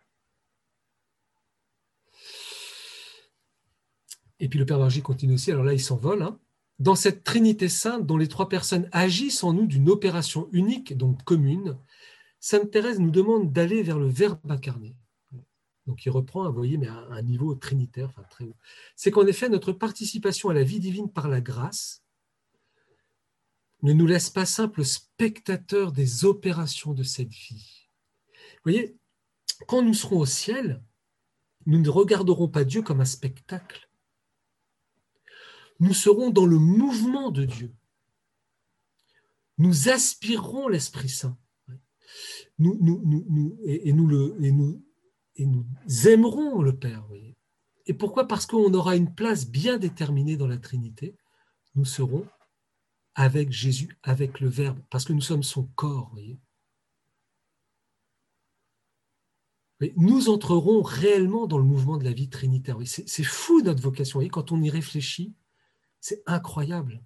Et puis le Père Margie continue aussi, alors là il s'envole. Hein. Dans cette Trinité sainte dont les trois personnes agissent en nous d'une opération unique, donc commune, Sainte Thérèse nous demande d'aller vers le Verbe incarné. Donc il reprend, vous voyez, mais à un niveau trinitaire, enfin très haut. C'est qu'en effet, notre participation à la vie divine par la grâce ne nous laisse pas simples spectateurs des opérations de cette vie. Vous voyez, quand nous serons au ciel, nous ne regarderons pas Dieu comme un spectacle, nous serons dans le mouvement de Dieu. Nous aspirerons l'Esprit Saint. Nous, et, nous le, et nous aimerons le Père. Et pourquoi? Parce qu'on aura une place bien déterminée dans la Trinité. Nous serons avec Jésus, avec le Verbe, parce que nous sommes son corps. Voyez. nous entrerons réellement dans le mouvement de la vie trinitaire. C'est fou notre vocation. Quand on y réfléchit, c'est incroyable.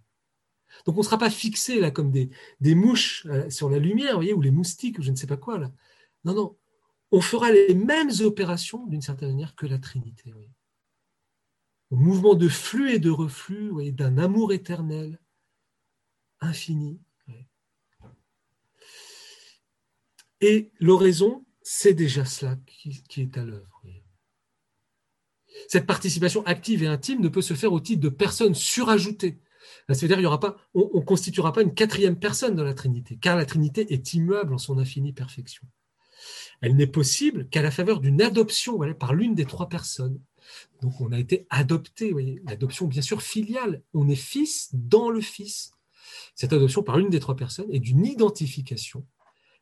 Donc on ne sera pas fixé là comme des, mouches euh, sur la lumière, ou les moustiques, ou je ne sais pas quoi. Non, non. On fera les mêmes opérations d'une certaine manière que la Trinité. Au mouvement de flux et de reflux, d'un amour éternel, infini. Et l'oraison, c'est déjà cela qui, est à l'œuvre. Cette participation active et intime ne peut se faire au titre de personnes surajoutées. C'est-à-dire pas, on ne constituera pas une quatrième personne dans la Trinité, car la Trinité est immuable en son infinie perfection. Elle n'est possible qu'à la faveur d'une adoption par l'une des trois personnes. Donc on a été adopté, l'adoption bien sûr filiale. On est fils dans le fils. Cette adoption par l'une des trois personnes est d'une identification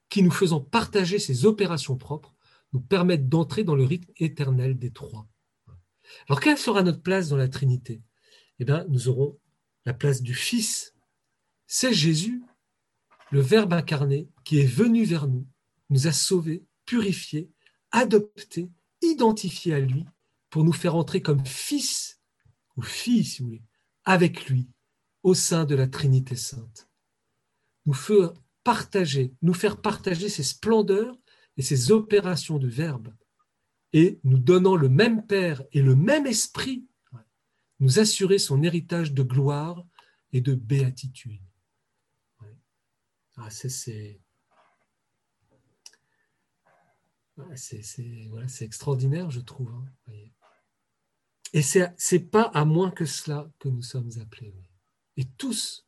qui, nous faisant partager ses opérations propres, nous permettent d'entrer dans le rythme éternel des trois. Alors, quelle sera notre place dans la Trinité? Eh bien, nous aurons la place du Fils. C'est Jésus, le Verbe incarné, qui est venu vers nous, nous a sauvés, purifiés, adoptés, identifiés à lui, pour nous faire entrer comme fils, ou fille, si vous voulez, avec lui, au sein de la Trinité sainte. Nous faire partager, nous faire partager ses splendeurs et ses opérations de verbe, et nous donnant le même Père et le même Esprit, nous assurer son héritage de gloire et de béatitude. Ah, c'est c'est extraordinaire, je trouve. Hein, et ce n'est pas à moins que cela que nous sommes appelés. Et tous,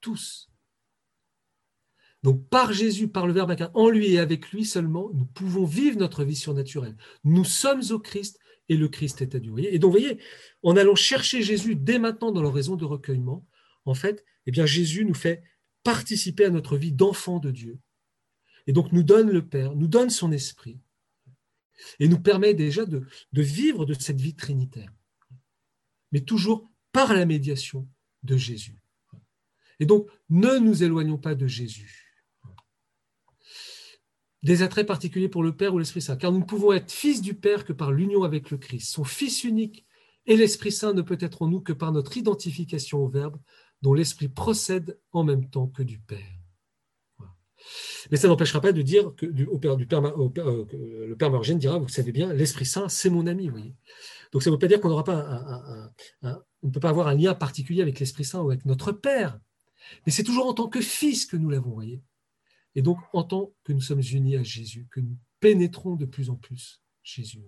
tous. Donc par Jésus, par le Verbe en lui et avec lui seulement, nous pouvons vivre notre vie surnaturelle. Nous sommes au Christ et le Christ est à Dieu. Et donc, vous voyez, en allant chercher Jésus dès maintenant dans l'oraison de recueillement, en fait, eh bien, Jésus nous fait participer à notre vie d'enfant de Dieu. Et donc nous donne le Père, nous donne son esprit, et nous permet déjà de, vivre de cette vie trinitaire, mais toujours par la médiation de Jésus. Et donc, ne nous éloignons pas de Jésus. Des attraits particuliers pour le Père ou l'Esprit Saint, car nous ne pouvons être fils du Père que par l'union avec le Christ. Son Fils unique et l'Esprit Saint ne peut être en nous que par notre identification au Verbe, dont l'Esprit procède en même temps que du Père. Mais ça n'empêchera pas de dire que euh, le Père Margène dira, vous savez bien, l'Esprit Saint, c'est mon ami. Voyez. Donc ça ne veut pas dire qu'on n'aura pas on ne peut pas avoir un lien particulier avec l'Esprit Saint ou avec notre Père. Mais c'est toujours en tant que fils que nous l'avons, voyez. Et donc en tant que nous sommes unis à Jésus, que nous pénétrons de plus en plus Jésus.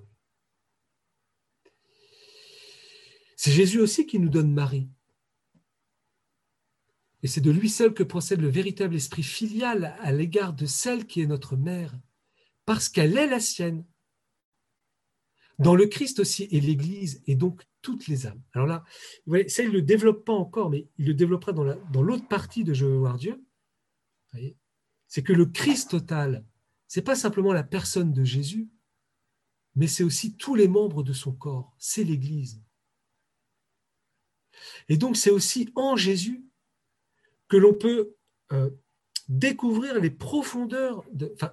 C'est Jésus aussi qui nous donne Marie. Et c'est de lui seul que procède le véritable esprit filial à l'égard de celle qui est notre mère, parce qu'elle est la sienne. Dans le Christ aussi et l'Église, et donc toutes les âmes. Alors là, vous voyez, ça, il ne le développe pas encore, mais il le développera dans, l'autre partie de Je veux voir Dieu. C'est que le Christ total, c'est pas simplement la personne de Jésus, mais c'est aussi tous les membres de son corps, c'est l'Église. Et donc c'est aussi en Jésus que l'on peut euh, découvrir les profondeurs,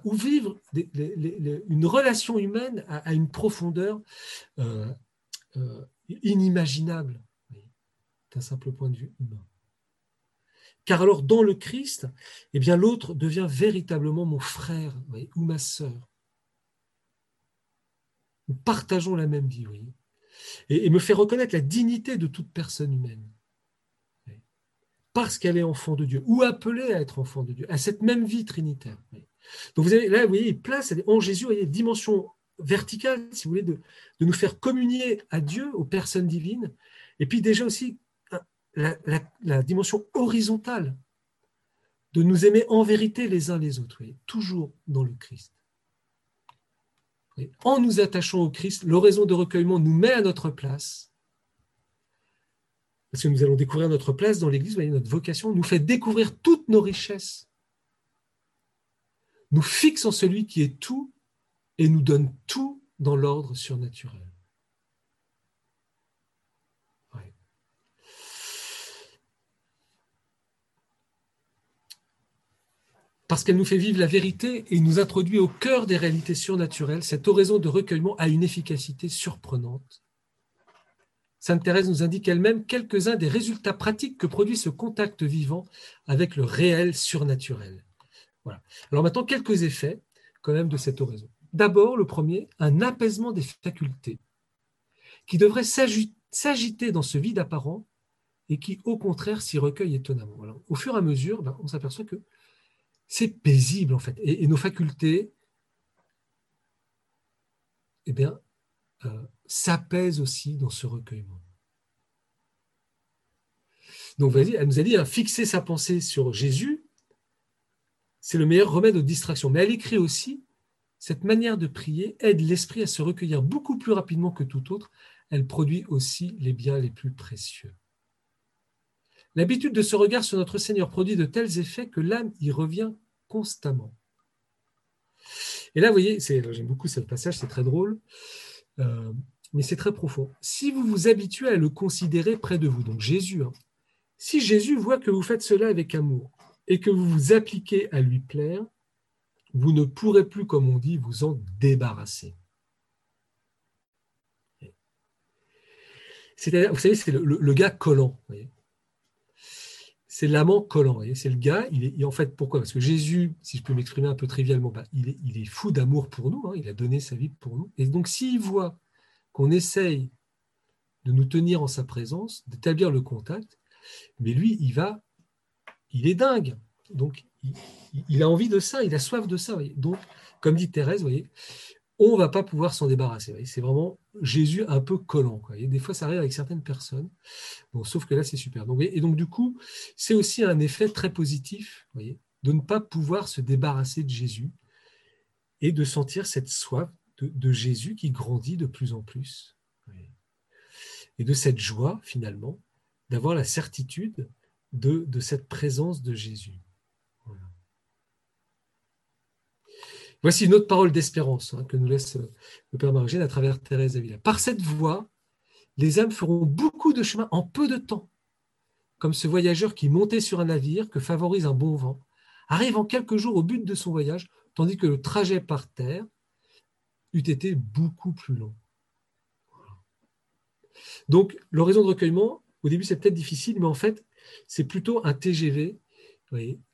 ou vivre une relation humaine à, une profondeur euh, euh, inimaginable d'un simple point de vue humain. Car alors, dans le Christ, eh bien, l'autre devient véritablement mon frère ou ma sœur. Nous partageons la même vie, et me fait reconnaître la dignité de toute personne humaine parce qu'elle est enfant de Dieu, ou appelée à être enfant de Dieu, à cette même vie trinitaire. Donc vous avez là, vous voyez, place en Jésus, vous voyez, dimension verticale, si vous voulez, de, nous faire communier à Dieu, aux personnes divines, et puis déjà aussi la, dimension horizontale, de nous aimer en vérité les uns les autres, toujours dans le Christ. En nous attachant au Christ, l'oraison de recueillement nous met à notre place parce que nous allons découvrir notre place dans l'Église, notre vocation nous fait découvrir toutes nos richesses, nous fixe en celui qui est tout et nous donne tout dans l'ordre surnaturel. Parce qu'elle nous fait vivre la vérité et nous introduit au cœur des réalités surnaturelles, cette oraison de recueillement a une efficacité surprenante Sainte Thérèse nous indique elle-même quelques-uns des résultats pratiques que produit ce contact vivant avec le réel surnaturel. Voilà. Alors maintenant, quelques effets quand même de cette oraison. D'abord, le premier, un apaisement des facultés qui devrait s'agiter dans ce vide apparent et qui, au contraire, s'y recueille étonnamment. au fur et à mesure, ben, on s'aperçoit que c'est paisible, en fait. Et, nos facultés, eh bien, euh, s'apaise aussi dans ce recueillement. Donc, elle nous a dit, hein, fixer sa pensée sur Jésus, c'est le meilleur remède aux distractions. Mais elle écrit aussi, cette manière de prier aide l'esprit à se recueillir beaucoup plus rapidement que tout autre. Elle produit aussi les biens les plus précieux. L'habitude de ce regard sur notre Seigneur produit de tels effets que l'âme y revient constamment. Et là, vous voyez, j'aime beaucoup ce passage, c'est très drôle. Euh, mais c'est très profond. Si vous vous habituez à le considérer près de vous, donc Jésus, hein, si Jésus voit que vous faites cela avec amour et que vous vous appliquez à lui plaire, vous ne pourrez plus, comme on dit, vous en débarrasser. Vous savez, c'est le, gars collant. c'est l'amant collant. C'est le gars, il est, en fait, pourquoi? Parce que Jésus, si je peux m'exprimer un peu trivialement, bah, il, est, il, est, fou d'amour pour nous, hein, il a donné sa vie pour nous. Et donc, s'il voit qu'on essaye de nous tenir en sa présence, d'établir le contact, mais lui, il va, il est dingue. Donc, il, a envie de ça, il a soif de ça. Donc, comme dit Thérèse, on ne va pas pouvoir s'en débarrasser. C'est vraiment Jésus un peu collant. Des fois, ça arrive avec certaines personnes. Sauf que là, c'est super. Et donc, du coup, c'est aussi un effet très positif de ne pas pouvoir se débarrasser de Jésus et de sentir cette soif de, Jésus qui grandit de plus en plus. Et de cette joie, finalement, d'avoir la certitude de, de cette présence de Jésus. Voici une autre parole d'espérance hein, que nous laisse euh, le Père Margène à travers Thérèse Avila. Par cette voie, les âmes feront beaucoup de chemin en peu de temps, comme ce voyageur qui montait sur un navire que favorise un bon vent, arrive en quelques jours au but de son voyage, tandis que le trajet par terre eût été beaucoup plus long. Donc, l'horizon de recueillement, au début, c'est peut-être difficile, mais en fait, c'est plutôt un TGV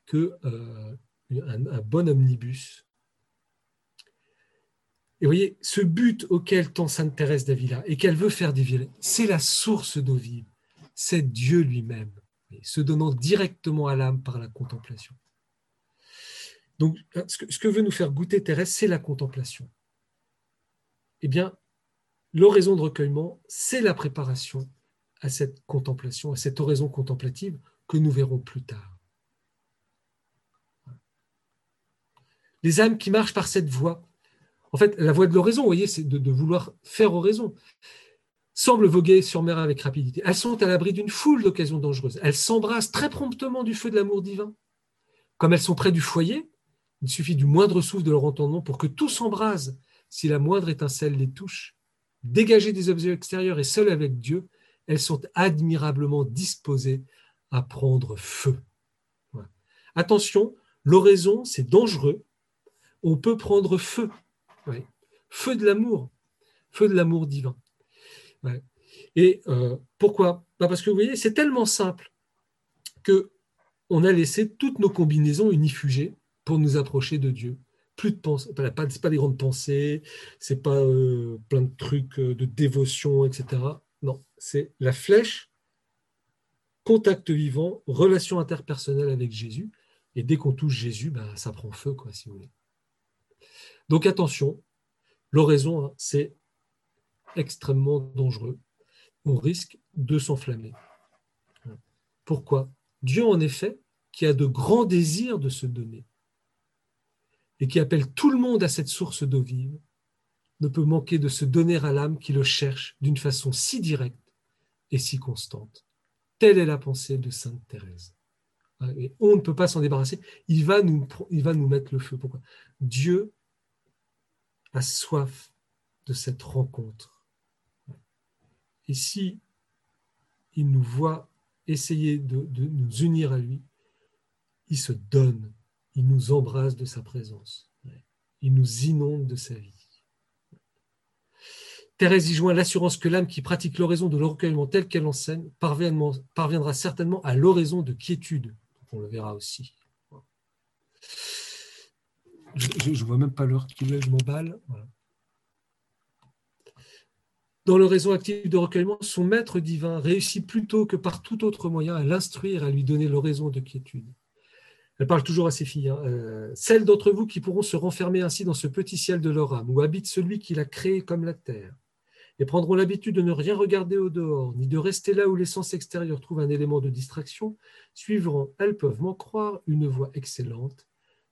que euh, un bon omnibus et vous voyez, ce but auquel tend Sainte Thérèse d'Avila et qu'elle veut faire dévier, c'est la source d'eau vive, c'est Dieu lui-même, se donnant directement à l'âme par la contemplation. Donc, ce que, veut nous faire goûter Thérèse, c'est la contemplation. Eh bien, l'oraison de recueillement, c'est la préparation à cette contemplation, à cette oraison contemplative que nous verrons plus tard. Les âmes qui marchent par cette voie en fait, la voie de l'oraison, vous voyez, c'est de, vouloir faire oraison, semble voguer sur mer avec rapidité. Elles sont à l'abri d'une foule d'occasions dangereuses. Elles s'embrassent très promptement du feu de l'amour divin. Comme elles sont près du foyer, il suffit du moindre souffle de leur entendement pour que tout s'embrase si la moindre étincelle les touche. Dégagées des objets extérieurs et seules avec Dieu, elles sont admirablement disposées à prendre feu. Attention, l'oraison, c'est dangereux. On peut prendre feu. Feu de l'amour, feu de l'amour divin. Et euh, pourquoi? Bah, Parce que vous voyez, c'est tellement simple que on a laissé toutes nos combinaisons unifugées pour nous approcher de Dieu. Plus de pensées, pas, pas des grandes pensées, c'est pas euh, plein de trucs euh, de dévotion, etc. Non, c'est la flèche, contact vivant, relation interpersonnelle avec Jésus. Et dès qu'on touche Jésus, bah, ça prend feu, quoi, si vous voulez. Donc attention, l'oraison, hein, c'est extrêmement dangereux. On risque de s'enflammer. Pourquoi? Dieu, en effet, qui a de grands désirs de se donner et qui appelle tout le monde à cette source d'eau vive, ne peut manquer de se donner à l'âme qui le cherche d'une façon si directe et si constante. Telle est la pensée de Sainte Thérèse. Et on ne peut pas s'en débarrasser. Il va, nous, il va nous mettre le feu. Pourquoi? Dieu a soif de cette rencontre. Et si il nous voit essayer de, nous unir à lui, il se donne, il nous embrasse de sa présence, il nous inonde de sa vie. Thérèse y joint l'assurance que l'âme qui pratique l'oraison de l'orgueillement tel qu'elle enseigne parviendra certainement à l'oraison de quiétude. On le verra aussi. Je ne vois même pas l'heure qu'il est, je m'emballe. Dans réseau actif de recueillement, son maître divin réussit plutôt que par tout autre moyen à l'instruire, à lui donner l'oraison de quiétude. Elle parle toujours à ses filles. Hein. Euh, celles d'entre vous qui pourront se renfermer ainsi dans ce petit ciel de leur âme, où habite celui qui l'a créé comme la terre, et prendront l'habitude de ne rien regarder au dehors, ni de rester là où les sens extérieurs trouvent un élément de distraction, suivront, elles peuvent m'en croire, une voie excellente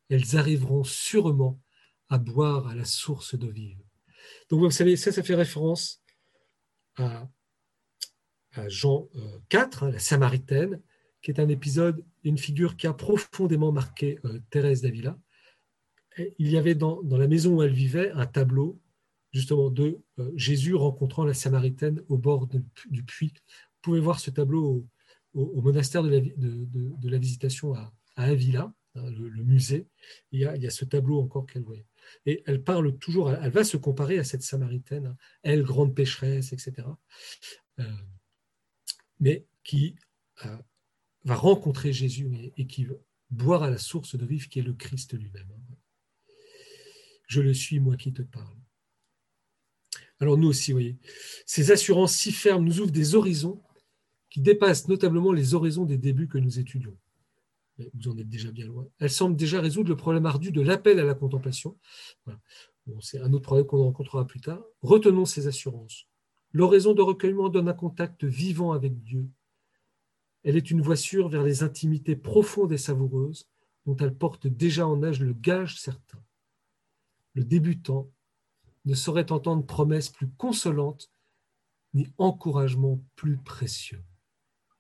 elles arriveront sûrement à boire à la source d'eau vive. Donc vous savez, ça, ça fait référence à, Jean 4, euh, hein, la Samaritaine, qui est un épisode, une figure qui a profondément marqué euh, Thérèse d'Avila. Il y avait dans, la maison où elle vivait un tableau justement de euh, Jésus rencontrant la Samaritaine au bord du puits. Vous pouvez voir ce tableau au, monastère de la, visitation à Avila. Hein, le, musée, il y, a, ce tableau encore qu'elle voyait. Et elle parle toujours, elle va se comparer à cette Samaritaine, hein, elle, grande pécheresse, etc., euh, mais qui euh, va rencontrer Jésus et, qui boire à la source de vivre qui est le Christ lui-même. Je le suis, moi qui te parle. Alors nous aussi, voyez, ces assurances si fermes nous ouvrent des horizons qui dépassent notablement les horizons des débuts que nous étudions. vous en êtes déjà bien loin. Elles semblent déjà résoudre le problème ardu de l'appel à la contemplation. c'est un autre problème qu'on rencontrera plus tard. Retenons ces assurances. L'oraison de recueillement donne un contact vivant avec Dieu. Elle est une voie sûre vers les intimités profondes et savoureuses dont elle porte déjà en âge le gage certain. Le débutant ne saurait entendre promesse plus consolante ni encouragement plus précieux.